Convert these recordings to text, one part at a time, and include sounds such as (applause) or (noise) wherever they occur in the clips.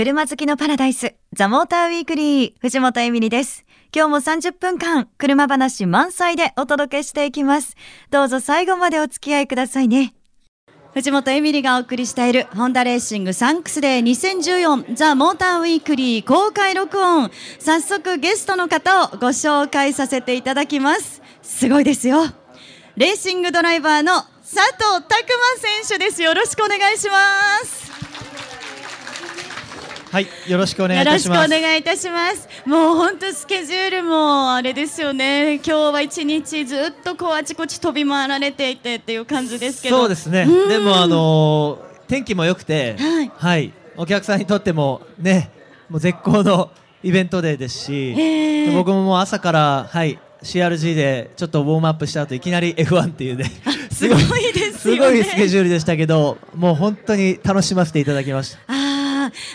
車好きのパラダイス、ザ・モーターウィークリー、藤本エミリです。今日も30分間、車話満載でお届けしていきます。どうぞ最後までお付き合いくださいね。藤本エミリがお送りしている、ホンダレーシングサンクスデー2014ザ・モーターウィークリー公開録音。早速ゲストの方をご紹介させていただきます。すごいですよ。レーシングドライバーの佐藤琢磨選手です。よろしくお願いします。はいよろしくお願いいたします。よろしくお願いいたします。もう本当スケジュールもあれですよね。今日は一日ずっとこうあちこち飛び回られていてっていう感じですけど。そうですね。でもあのー、天気も良くて、はい、はい、お客さんにとってもねもう絶好のイベントデーですし、僕ももう朝からはい CRG でちょっとウォームアップした後いきなり F1 っていうねすごいです、ね、(laughs) すごいスケジュールでしたけどもう本当に楽しませていただきました。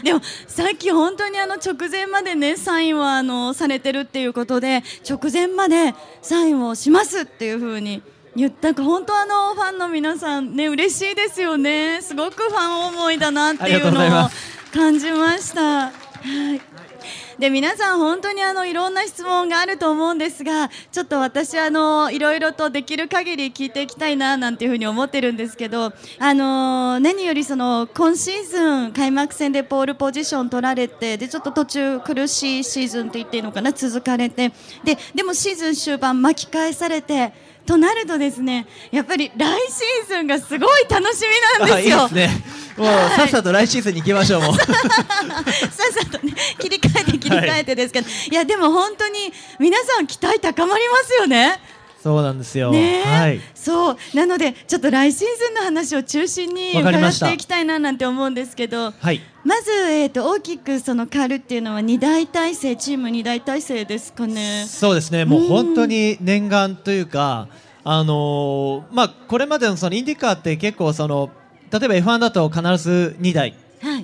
でもさっき本当にあの直前までねサインはあのされてるっていうことで直前までサインをしますっていうふうに言ったか本当あのファンの皆さんね嬉しいですよね。すごくファン思いだなっていうのを感じました。はいで皆さん本当にあのいろんな質問があると思うんですがちょっと私あのいろいろとできる限り聞いていきたいななんていうふうに思ってるんですけどあの何よりその今シーズン開幕戦でポールポジション取られてでちょっと途中苦しいシーズンと言っていいのかな続かれてででもシーズン終盤巻き返されてとなるとですねやっぱり来シーズンがすごい楽しみなんですよ。いいですね。もう、はい、さっさと来シーズンに行きましょうもう。(laughs) さっさとね切り替えて切り替えてですけど、はい、いやでも本当に皆さん期待高まりますよね。そうなんですよ。はい。そうなのでちょっと来シーズンの話を中心に伺っていきたいななんて思うんですけど、はい、まずえっ、ー、と大きくそのカールっていうのは二大体制チーム二大体制ですかね。そうですね。もう本当に念願というか、あのー、まあこれまでのそのインディカーって結構その例えば F1 だと必ず2台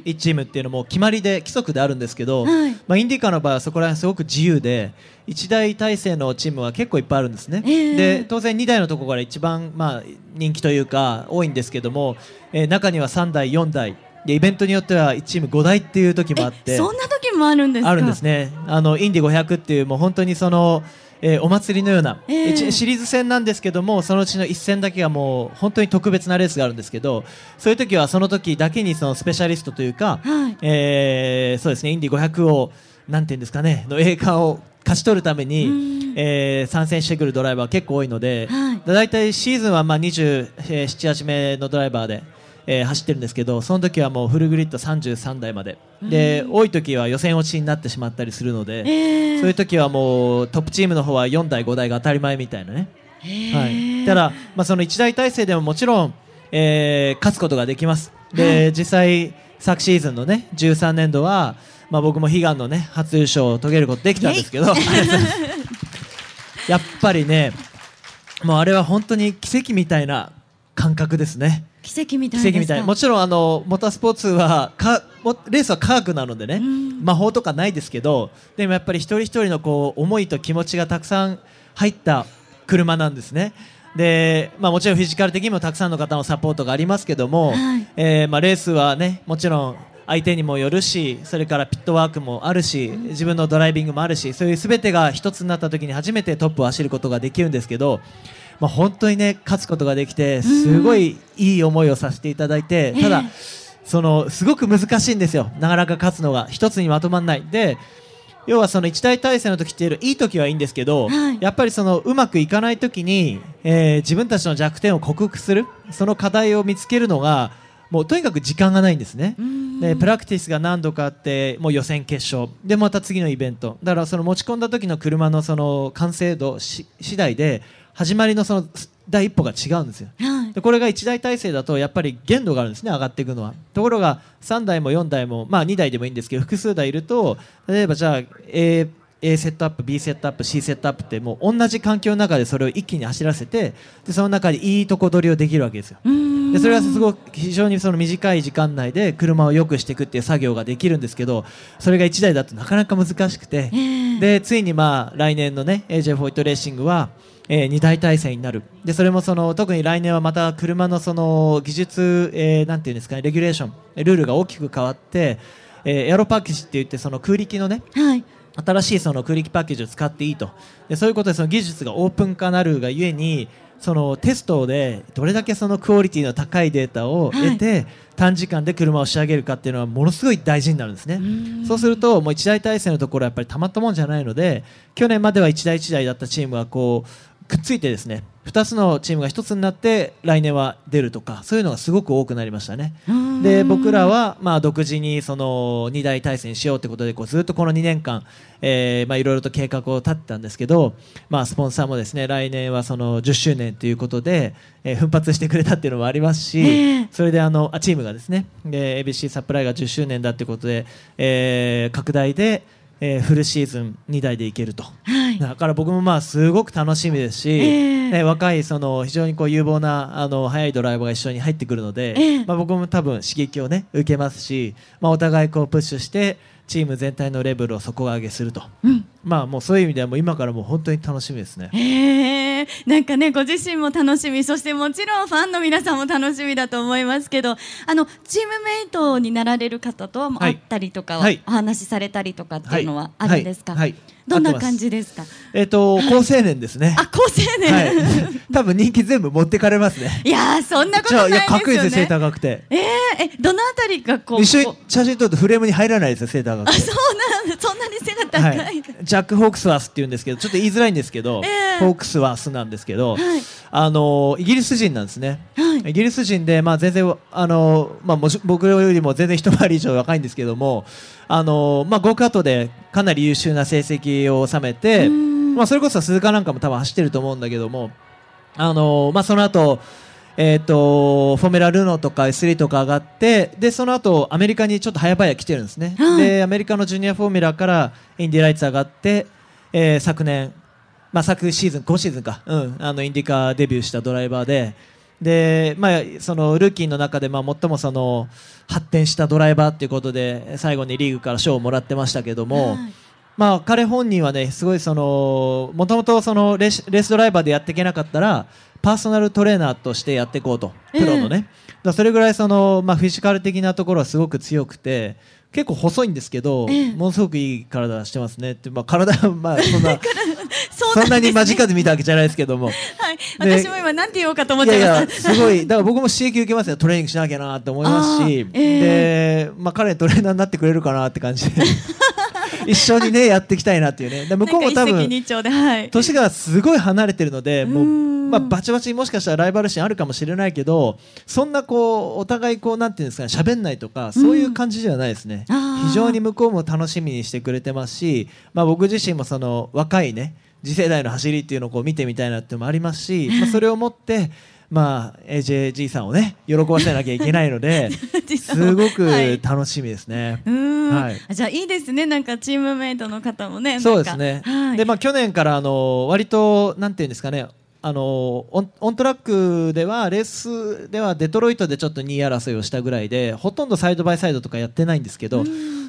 1チームっていうのも決まりで規則であるんですけど、はい、まあ、インディカーの場合はそこら辺すごく自由で1台体制のチームは結構いっぱいあるんですね、えー、で当然2台のところから一番、まあ、人気というか多いんですけども、えー、中には3台4台。でイベントによっては1チーム5台っていう時もあって。そんな時もあるんですあるんですね。あのインディ500っていうもう本当にそのえー、お祭りのような、えー、シリーズ戦なんですけどもそのうちの1戦だけがもう本当に特別なレースがあるんですけどそういう時はその時だけにそのスペシャリストというか、はい、えー、そうですねインディ500をなんていうんですかねの栄冠を勝ち取るために、えー、参戦してくるドライバー結構多いので、はい、だいたいシーズンはまあ27、8名のドライバーで。えー、走ってるんですけどその時はもうフルグリッド33台まで、で多い時は予選落ちになってしまったりするので、えー、そういう時はもうトップチームの方は4台5台が当たり前みたいなね、はい、ただ、まあ、その1台体制でももちろん、えー、勝つことができます。で、はい、実際昨シーズンのね13年度は、まあ、僕も悲願のね初優勝を遂げることできたんですけど。(laughs) やっぱりねもうあれは本当に奇跡みたいな感覚ですね奇跡みたい奇跡みたい。もちろんあのモータースポーツはかレースは科学なのでね、魔法とかないですけどでもやっぱり一人一人のこう思いと気持ちがたくさん入った車なんですね。でまあ、もちろんフィジカル的にもたくさんの方のサポートがありますけども、はい、えー、まあ、レースはねもちろん相手にもよるしそれからピットワークもあるし自分のドライビングもあるしそういうすべてが一つになった時に初めてトップを走ることができるんですけどまあ、本当にね勝つことができてすごいいい思いをさせていただいて、ただ、そのすごく難しいんですよ、なかなか勝つのが。一つにまとまらない。で要はその一大体制の時っていういい時はいいんですけど、はい、やっぱりそのうまくいかない時に、えー、自分たちの弱点を克服するその課題を見つけるのがもうとにかく時間がないんですね。でプラクティスが何度かあってもう予選決勝。でまた次のイベント。だからその持ち込んだ時の車のその完成度次第で始まりのその第一歩が違うんですよ、はい、でこれが1台体制だとやっぱり限度があるんですね上がっていくのは。ところが3台も4台もまあ2台でもいいんですけど複数台いると例えばじゃあ A, A セットアップ B セットアップ C セットアップってもう同じ環境の中でそれを一気に走らせてでその中でいいとこ取りをできるわけですよ。でそれはすごく非常にその短い時間内で車を良くしていくっていう作業ができるんですけどそれが1台だとなかなか難しくて。でついにまあ来年のね AJ フォイトレーシングはえー、2大体制になる。でそれもその特に来年はまた車のその技術、えー、なんていうんですかねレギュレーションルールが大きく変わってえーエアロパッケージって言ってその空力のねはい。新しいその空力パッケージを使っていいと。でそういうことでその技術がオープン化なるがゆえにそのテストでどれだけそのクオリティの高いデータを得て、短時間で車を仕上げるかっていうのはものすごい大事になるんですね。ん。そうするともう一台体制のところはやっぱりたまったもんじゃないので去年までは一台一台だったチームがこうくっついてですね2つのチームが1つになって来年は出るとかそういうのがすごく多くなりましたね。で僕らはまあ独自にその2大対戦しようということでこうずっとこの2年間いろいろと計画を立ってたんですけど、まあ、スポンサーもですね来年はその10周年ということで、えー奮発してくれたっていうのもありますし、ええそれであのあチームがですねで ABC サプライが10周年だということで、えー拡大で、えーフルシーズン2台でいけると。はい。だから僕もまあすごく楽しみですし、ええ。ね若いその非常にこう有望なあの速いドライバーが一緒に入ってくるので、ええ。まあ、僕も多分刺激をね受けますし、まあ、お互いこうプッシュしてチーム全体のレベルを底上げすると、うん。まあもうそういう意味ではもう今からもう本当に楽しみですね。へえなんかねご自身も楽しみそしてもちろんファンの皆さんも楽しみだと思いますけどあのチームメイトになられる方と会ったりとかは、はい。お話しされたりとかっていうのはあるんですか、はい。はいどんな感じですか？えっ、と高青年ですね。あ高青年、はい。(laughs) 多分人気全部持ってかれますね。(laughs) い、やーそんなことじゃあいやないですよねかっこいいですよ背高くて。えー、えどのあたりがこう一緒に写真撮るとフレームに入らないですよ背高くて。あそうなんそんなに背が高い、はい、ジャック・ホークスワースって言うんですけどちょっと言いづらいんですけど、ええホークスワースなんですけど、はいあのイギリス人なんですね、はいイギリス人で、まあ、全然あの、まあ、もち僕よりも全然一回り以上若いんですけどもあの、まあ、ゴーカートでかなり優秀な成績を収めて、うん。まあ、それこそ鈴鹿なんかも多分走ってると思うんだけどもあの、まあ、その後えー、とフォーメラルノーとか S3 とか上がってでその後アメリカにちょっと早々来てるんですね、はい。でアメリカのジュニアフォーミュラからインディライツ上がって、えー昨年、まあ、昨シーズン今シーズンか、うん、あのインディカーデビューしたドライバーでで、まあ、そのルーキーの中で、まあ、最もその発展したドライバーっていうことで最後にリーグから賞をもらってましたけども、はい。まあ、彼本人はね、すごいその、もともとそのレースレースドライバーでやっていけなかったら、パーソナルトレーナーとしてやっていこうと、プロのね。だからそれぐらいその、まあ、フィジカル的なところはすごく強くて、結構細いんですけど、ええ。ものすごくいい体してますねって、まあ、体は、まあ、そんな、そんなに間近で見たわけじゃないですけども。はい、で私も今なんて言おうかと思っちゃいました。すごい、だから僕も刺激受けますよ、トレーニングしなきゃなって思いますし、で、まあ、彼トレーナーになってくれるかなって感じで、一緒にね、やっていきたいなっていうね。で向こうも多分。年がすごい離れてるので、もう、うんまあ、バチバチにもしかしたらライバル心あるかもしれないけど、そんなこう、お互いこう、なんていうんですかね、喋んないとか、そういう感じではないですね。非常に向こうも楽しみにしてくれてますし、まあ、僕自身もその、若いね、次世代の走りっていうのをこう見てみたいなっていうのもありますし、まあ、それをもって、まあ、AJG さんをね、喜ばせなきゃいけないので、(laughs) すごくはい。楽しみですね。はい。じゃあいいですね。なんかチームメイトの方もねそうですね。はい、で、まあ、去年から、あの、割と、なんていうんですかね、あのオントラックではレースではデトロイトでちょっと2位争いをしたぐらいでほとんどサイドバイサイドとかやってないんですけど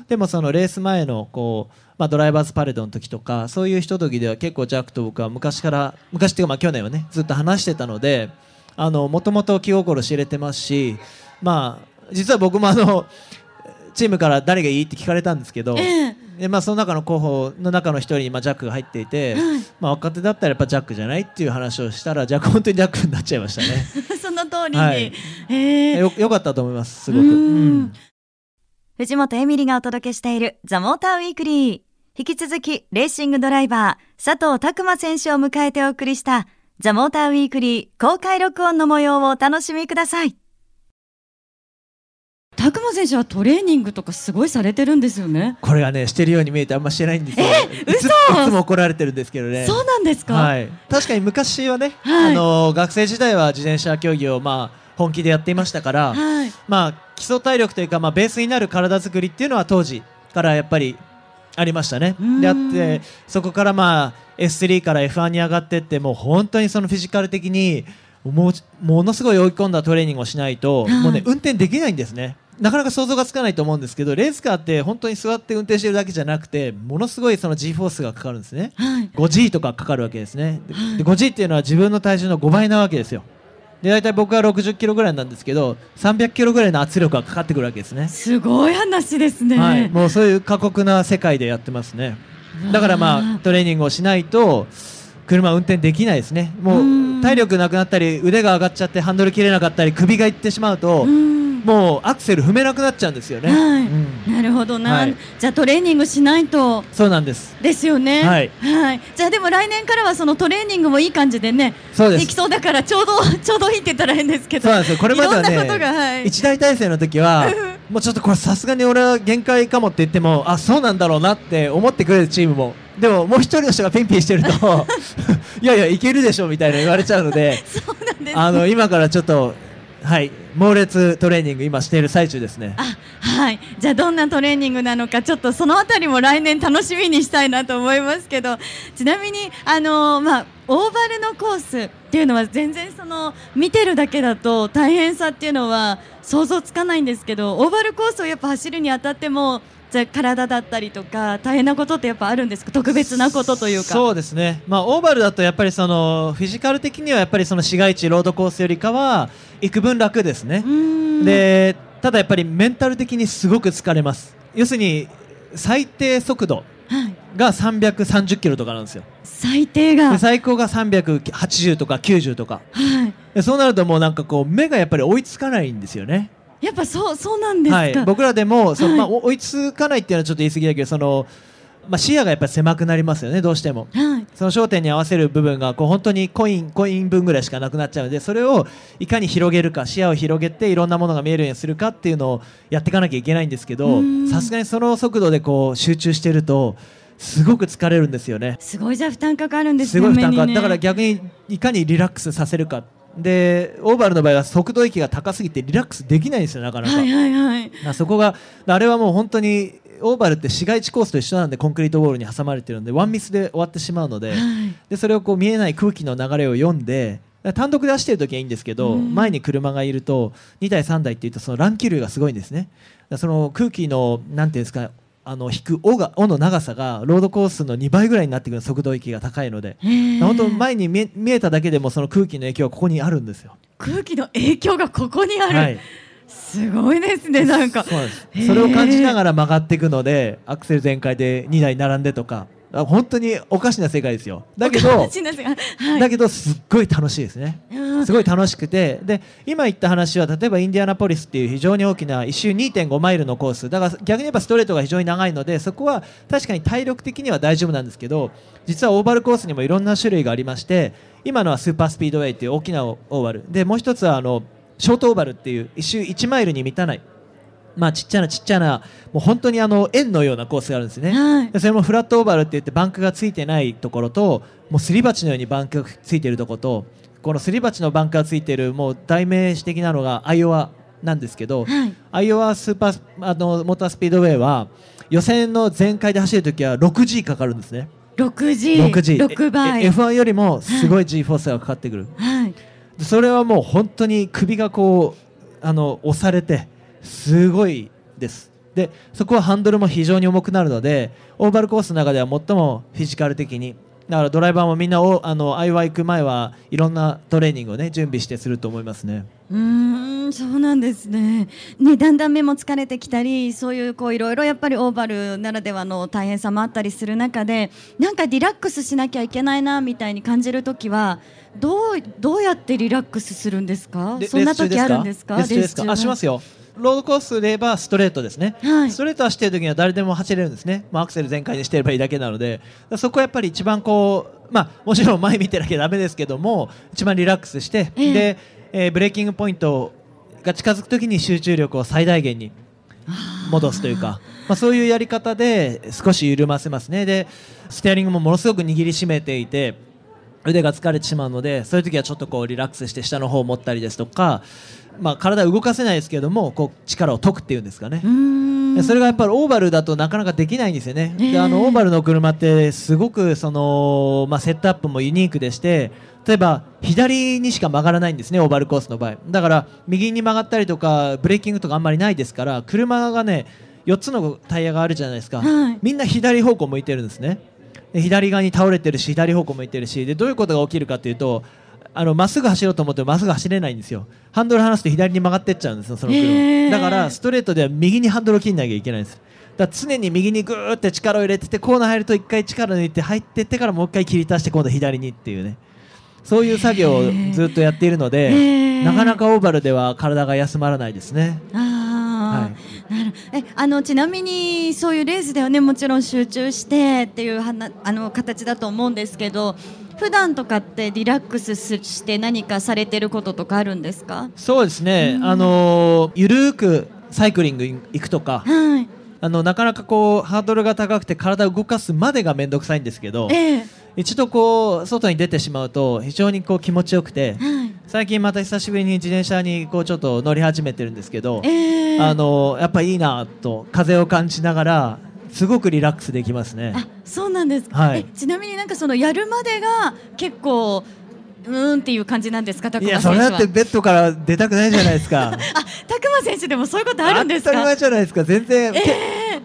でもそのレース前のこう、まあ、ドライバーズパレードの時とかそういうひとときでは結構ジャックと僕は昔から昔っていうかまあ去年はねずっと話してたのであのもともと気心知れてますしまあ実は僕もあのチームから誰がいいって聞かれたんですけど、ええ。でまあ、その中の候補の中の一人に、まあ、ジャックが入っていて、まあ、若手だったらやっぱジャックじゃないっていう話をしたらジャック本当にジャックになっちゃいましたね。(laughs) その通りに、はい。えーよよかったと思いますすごく、ううん。ん。藤本エミリがお届けしているザ・モーターウィークリー。引き続きレーシングドライバー佐藤拓磨選手を迎えてお送りしたザ・モーターウィークリー公開録音の模様をお楽しみください。拓磨選手はトレーニングとかすごいされてるんですよね。これがねしてるように見えてあんましてないんですよ、いつい嘘つも怒られてるんですけどね。そうなんですか、はい、確かに昔はね、はい。あの学生時代は自転車競技を、まあ、本気でやっていましたから、はい。まあ、基礎体力というか、まあ、ベースになる体作りっていうのは当時からやっぱりありましたね。であってそこから、まあ、S3 から F1 に上がってってもう本当にそのフィジカル的にもうものすごい追い込んだトレーニングをしないと、はいもうね運転できないんですね。なかなか想像がつかないと思うんですけどレースカーって本当に座って運転してるだけじゃなくてものすごいその G フォースがかかるんですね。はい 5G とかかかるわけですね。でで 5G っていうのは自分の体重の5倍なわけですよ。で大体僕は60キロぐらいなんですけど300キロぐらいの圧力がかかってくるわけですね、すごい話ですね。はい、もうそういう過酷な世界でやってますねだからまあトレーニングをしないと車運転できないですね。もう体力なくなったり腕が上がっちゃってハンドル切れなかったり首がいってしまうとうん。もうアクセル踏めなくなっちゃうんですよね、はい。うん。なるほど。な、はい。じゃあトレーニングしないと。そうなんです。ですよね。はい。じゃあでも来年からはそのトレーニングもいい感じでね、そうです。できそうだからちょうど (laughs) ちょうどいいって言ったら変ですけど。そうなんですよ。これまではいろんなことがはい。ね一大体制の時はもうちょっとこれさすがに俺は限界かもって言ってもあそうなんだろうなって思ってくれるチームもでももう一人の人がピンピンしてると (laughs) いやいやいけるでしょみたいな言われちゃうので (laughs) そうなんです。あの今からちょっとはい猛烈トレーニング今している最中ですね。あはい、じゃあどんなトレーニングなのかちょっとそのあたりも来年楽しみにしたいなと思いますけど。ちなみにあのーまあオーバルのコースっていうのは全然その見てるだけだと大変さっていうのは想像つかないんですけどオーバルコースをやっぱ走るにあたってもじゃあ体だったりとか大変なことってやっぱあるんですか？特別なことというか。そうですね、まあ、オーバルだとやっぱりそのフィジカル的にはやっぱりその市街地ロードコースよりかは幾分楽ですね。でただやっぱりメンタル的にすごく疲れます。要するに最低速度はい、が330キロとかなんですよ。最低が。で最高が380とか90とか。はい。でそうなるともうなんかこう目がやっぱり追いつかないんですよねやっぱそうそうなんですか、はい、僕らでもその、はい。まあ、お追いつかないっていうのはちょっと言い過ぎだけどその、まあ、視野がやっぱり狭くなりますよねどうしても。はい。その焦点に合わせる部分がこう本当にコインコイン分ぐらいしかなくなっちゃうのでそれをいかに広げるか視野を広げていろんなものが見えるようにするかっていうのをやっていかなきゃいけないんですけどうん。さすがにその速度でこう集中してるとすごく疲れるんですよね。すごいじゃあ負担かかるんですねすごい負担かね。だから逆にいかにリラックスさせるかでオーバルの場合は速度域が高すぎてリラックスできないんですよなかなか。はいはいはい。なそこがあれはもう本当にオーバルって市街地コースと一緒なんでコンクリートウォールに挟まれてるのでワンミスで終わってしまうので,、はい。でそれをこう見えない空気の流れを読んで単独で走ってる時はいいんですけど、うん。前に車がいると2台3台っていうとその乱気流がすごいんですね。その空気のなんていうんですかあの引く尾が尾の長さがロードコースの2倍ぐらいになってくる速度域が高いので、本当前に見え見えただけでもその空気の影響はここにあるんですよ。空気の影響がここにある、はい。すごいですねなんか。それを感じながら曲がっていくのでアクセル全開で2台並んでとか。あ本当におかしな世界ですよ。だけおどはい。だけどすっごい楽しいですね。うん。すごい楽しくて。で今言った話は例えばインディアナポリスっていう非常に大きな1周2.5マイルのコース。だから逆に言えばストレートが非常に長いのでそこは確かに体力的には大丈夫なんですけど実はオーバルコースにもいろんな種類がありまして今のはスーパースピードウェイっていう大きなオーバル。でもう一つはあのショートオーバルっていう1周1マイルに満たないまあちっちゃなちっちゃなもう本当にあの円のようなコースがあるんですね、はい。でそれもフラットオーバルって言ってバンクがついてないところともうすり鉢のようにバンクがついているところとこのすり鉢のバンクがついているもう代名詞的なのがアイオワなんですけど、はい。アイオワスーパースあのモータースピードウェイは予選の全開で走るときは 6G かかるんですね。6G 6G 6倍。え F1 よりもすごい G フォースがかかってくる、はい。でそれはもう本当に首がこうあの押されてすごいです。でそこはハンドルも非常に重くなるのでオーバルコースの中では最もフィジカル的に。だからドライバーもみんなおあの IY 行く前はいろんなトレーニングをね準備してすると思いますね。うーんそうなんですね。ねだんだん目も疲れてきたりそういうこういろいろやっぱりオーバルならではの大変さもあったりする中でなんかリラックスしなきゃいけないなみたいに感じるときはどうどうやってリラックスするんですか？でそんな時あるんですか？あしますよロードコースで言えばストレートですね、はい。ストレート走ってる時には誰でも走れるんですね、まあ、アクセル全開にしてればいいだけなので。そこはやっぱり一番こう、まあ、(laughs) もちろん前見てなきゃだめですけども一番リラックスして、ええ。でえーブレーキングポイントが近づく時に集中力を最大限に戻すというか、まあ、そういうやり方で少し緩ませますね。でステアリングもものすごく握りしめていて腕が疲れてしまうのでそういう時はちょっとこうリラックスして下の方を持ったりですとか、まあ、体動かせないですけどもこう力を解くっていうんですかね。それがやっぱりオーバルだとなかなかできないんですよね、ええ。であのオーバルの車ってすごくその、まあ、セットアップもユニークでして例えば左にしか曲がらないんですねオーバルコースの場合。だから右に曲がったりとかブレーキングとかあんまりないですから車がね4つのタイヤがあるじゃないですか、はい。みんな左方向向いてるんですね。で左側に倒れてるし左方向向いてるし。でどういうことが起きるかというとあのまっすぐ走ろうと思ってもまっすぐ走れないんですよ。ハンドル離すと左に曲がってっちゃうんですよその車、へー。だからストレートでは右にハンドルを切んなきゃいけないんです。だ常に右にぐーって力を入れててコーナー入ると一回力抜いて入ってってからもう一回切り足して今度左にっていうね。そういう作業をずっとやっているのでへー。なかなかオーバルでは体が休まらないですね。ああ、なるえあのちなみにそういうレースではねもちろん集中してっていうはなあの形だと思うんですけど普段とかってリラックスして何かされてることとかあるんですか？そうですね、うん。あのーゆるーくサイクリング行くとか。はい。あのなかなかこうハードルが高くて体を動かすまでが面倒くさいんですけどええ。一度こう外に出てしまうと非常にこう気持ちよくてはい。最近また久しぶりに自転車にこうちょっと乗り始めてるんですけど、ええ。あのやっぱいいなと風を感じながらすごくリラックスできますね。あそうなんですか、はいえちなみになんかそのやるまでが結構うーんっていう感じなんですか、拓い。やそれだってベッドから出たくないじゃないですか。(laughs) あ、拓磨選手でもそういうことあるんですか。当たり前じゃないですか。全然、け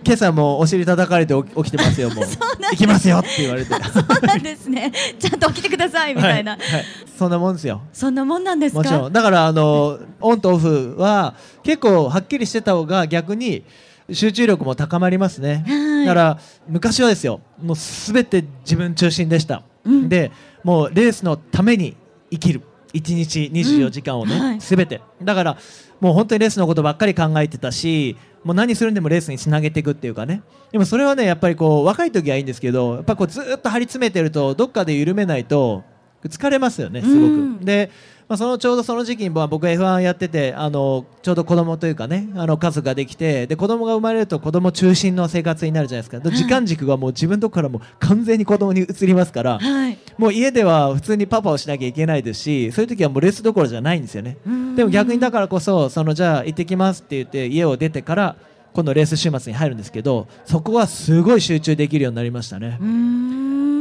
今朝もお尻叩かれて起きてますよもう。(laughs) 行きますよって言われて。(laughs) そうなんですね。ちゃんと起きてくださいみたいな。はいはいそんなもんですよ。そんなもんなんですか？もちろんだからあのオンとオフは結構はっきりしてた方が逆に集中力も高まりますね、はい。だから昔はですよもうすべて自分中心でした、うん。でもうレースのために生きる。1日24時間をね、うん。はい。すべて。だからもう本当にレースのことばっかり考えてたしもう何するんでもレースにつなげていくっていうかね。でもそれはねやっぱりこう若い時はいいんですけどやっぱこうずっと張り詰めてるとどっかで緩めないと疲れますよねすごく、うん。で、まあ、そのちょうどその時期にまあ僕 F1 やっててあのちょうど子供というかねあの家族ができてで子供が生まれると子供中心の生活になるじゃないですか。で時間軸がもう自分のとこからもう完全に子供に移りますからはい。もう家では普通にパパをしなきゃいけないですしそういう時はもうレースどころじゃないんですよね。うん。でも逆にだからこそそのじゃあ行ってきますって言って家を出てから今度レース週末に入るんですけどそこはすごい集中できるようになりましたね。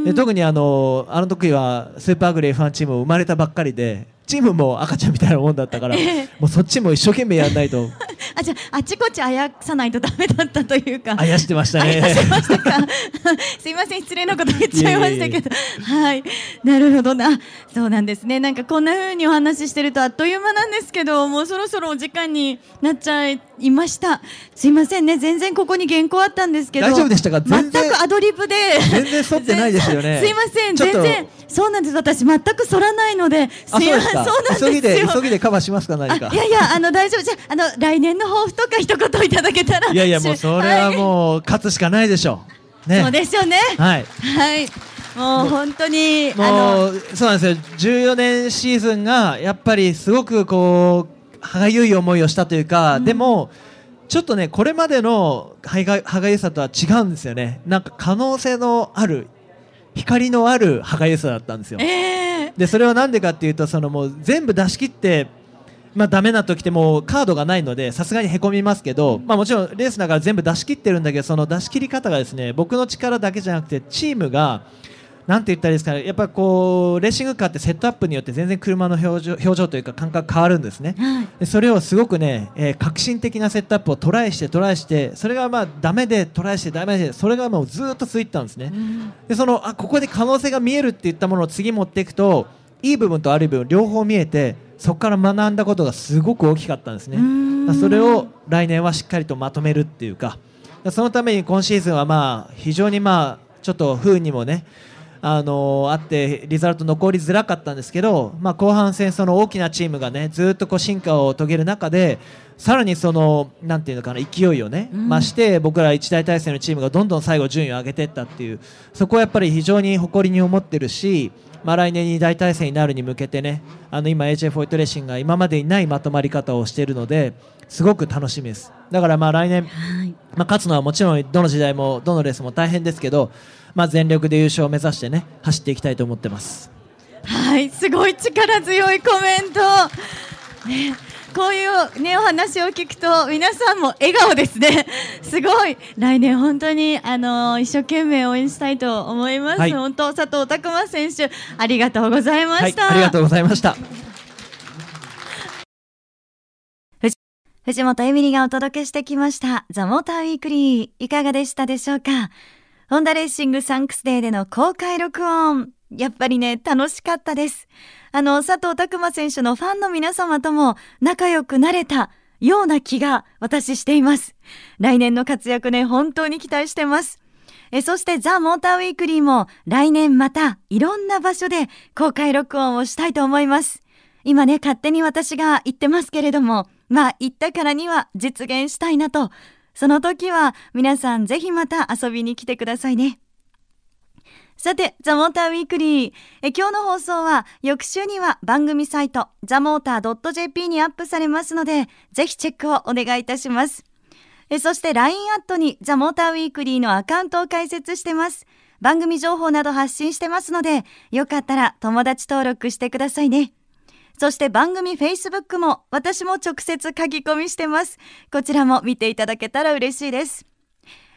で特にあのあの時はスーパーグレー F1 チーム生まれたばっかりでチームも赤ちゃんみたいなもんだったから、え (laughs) えもうそっちも一生懸命やらないと。(laughs) あ、じゃあ、あちこちあやさないとダメだったというか。あやしてましたね。(laughs) すいません失礼なこと言っちゃいましたけど。はい。なるほどな。そうなんですね。なんかこんな風にお話ししてるとあっという間なんですけどもうそろそろお時間になっちゃいました。すいませんね。全然ここに原稿あったんですけど大丈夫でしたか？全くアドリブで。全然沿ってないですよね。(laughs) すいません。全然。そうなんです。私全く反らないので。すいません。あそうなん急ぎですよ。で急ぎでカバーしますか？何か。あいやいやあの大丈夫。じゃああの来年の抱負とか一言いただけたら。いやいやもう (laughs) それはうもう勝つしかないでしょう。ね。そうですよね。はい。はい、もう本当にあのもうそうなんですよ。14年シーズンがやっぱりすごくこう歯がゆい思いをしたというか、でもちょっとねこれまでの歯が歯がゆさとは違うんですよね。なんか可能性のある光のある歯がゆさだったんですよ。ええ。でそれはなんでかっていうとそのもう全部出し切ってまあダメな時ってもうカードがないのでさすがにへこみますけど、まあ、もちろんレースだから全部出し切ってるんだけどその出し切り方がですね僕の力だけじゃなくてチームがなんて言ったらいいですかね。やっぱこうレーシングカーってセットアップによって全然車の表情表情というか感覚変わるんですね。はい。でそれをすごくね、えー革新的なセットアップをトライしてトライしてそれがまあダメでトライしてダメでそれがもうずーっと続いてたんですね。うん。でそのあここで可能性が見えるって言ったものを次持っていくといい部分と悪い部分両方見えてそこから学んだことがすごく大きかったんですね。それを来年はしっかりとまとめるっていうか。そのために今シーズンはまあ非常にまあちょっと不運にもねあのーあってリザルト残りづらかったんですけど、まあ、後半戦その大きなチームがねずっとこう進化を遂げる中でさらにそのなんていうのかな勢いをね、うん。増して僕ら一大体制のチームがどんどん最後順位を上げていったっていうそこはやっぱり非常に誇りに思ってるし、まあ、来年に大体制になるに向けてねあの今 AJ フォイトレーシングが今までにないまとまり方をしているのですごく楽しみです。だからまあ来年はい。まあ、勝つのはもちろんどの時代もどのレースも大変ですけど、まあ、全力で優勝を目指してね走っていきたいと思ってます。はい、すごい力強いコメント。ね、こういうねお話を聞くと皆さんも笑顔ですね。すごい来年本当にあの一生懸命応援したいと思います。はい本当佐藤琢磨選手ありがとうございまはい、した。ありがとうございました。藤本えみりがお届けしてきましたザ・モーターウィークリーいかがでしたでしょうか？ホンダレーシングサンクスデーでの公開録音やっぱりね、楽しかったです。あの、佐藤琢磨選手のファンの皆様とも仲良くなれたような気が私しています。来年の活躍ね、本当に期待してます。えそしてザ・モーターウィークリーも来年またいろんな場所で公開録音をしたいと思います。今ね、勝手に私が言ってますけれども、まあ言ったからには実現したいなと。その時は皆さんぜひまた遊びに来てくださいね。さて、ザ・モーターウィークリー。え今日の放送は、翌週には番組サイト、ザ・モーター .jp にアップされますので、ぜひチェックをお願いいたします。えそして LINE アットにザ・モーターウィークリーのアカウントを開設してます。番組情報など発信してますので、よかったら友達登録してくださいね。そして番組 Facebook も私も直接書き込みしてます。こちらも見ていただけたら嬉しいです。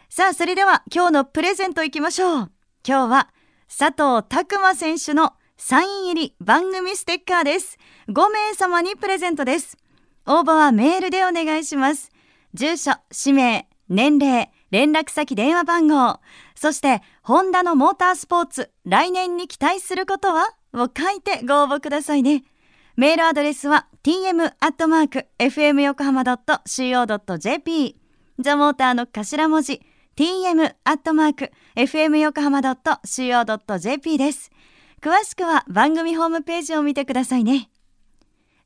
さあ、それでは今日のプレゼントいきましょう。今日は佐藤拓磨選手のサイン入り番組ステッカーです。5名様にプレゼントです。応募はメールでお願いします。住所、氏名、年齢、連絡先、電話番号、そして、ホンダのモータースポーツ、来年に期待することは？を書いてご応募くださいね。メールアドレスは tm.fmyokohama.co.jp ザモーターの頭文字 tm.fmyokohama.co.jp です。詳しくは番組ホームページを見てくださいね。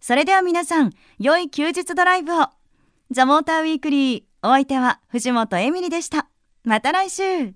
それでは皆さん、良い休日ドライブをザモーターウィークリー、お相手は藤本エミリでした。また来週